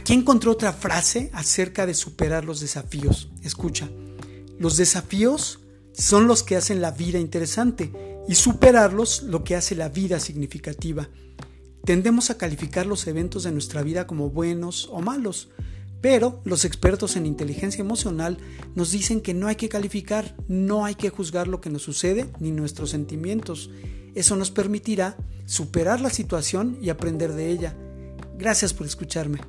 Aquí encontré otra frase acerca de superar los desafíos. Escucha, los desafíos son los que hacen la vida interesante y superarlos lo que hace la vida significativa. Tendemos a calificar los eventos de nuestra vida como buenos o malos, pero los expertos en inteligencia emocional nos dicen que no hay que calificar, no hay que juzgar lo que nos sucede ni nuestros sentimientos. Eso nos permitirá superar la situación y aprender de ella. Gracias por escucharme.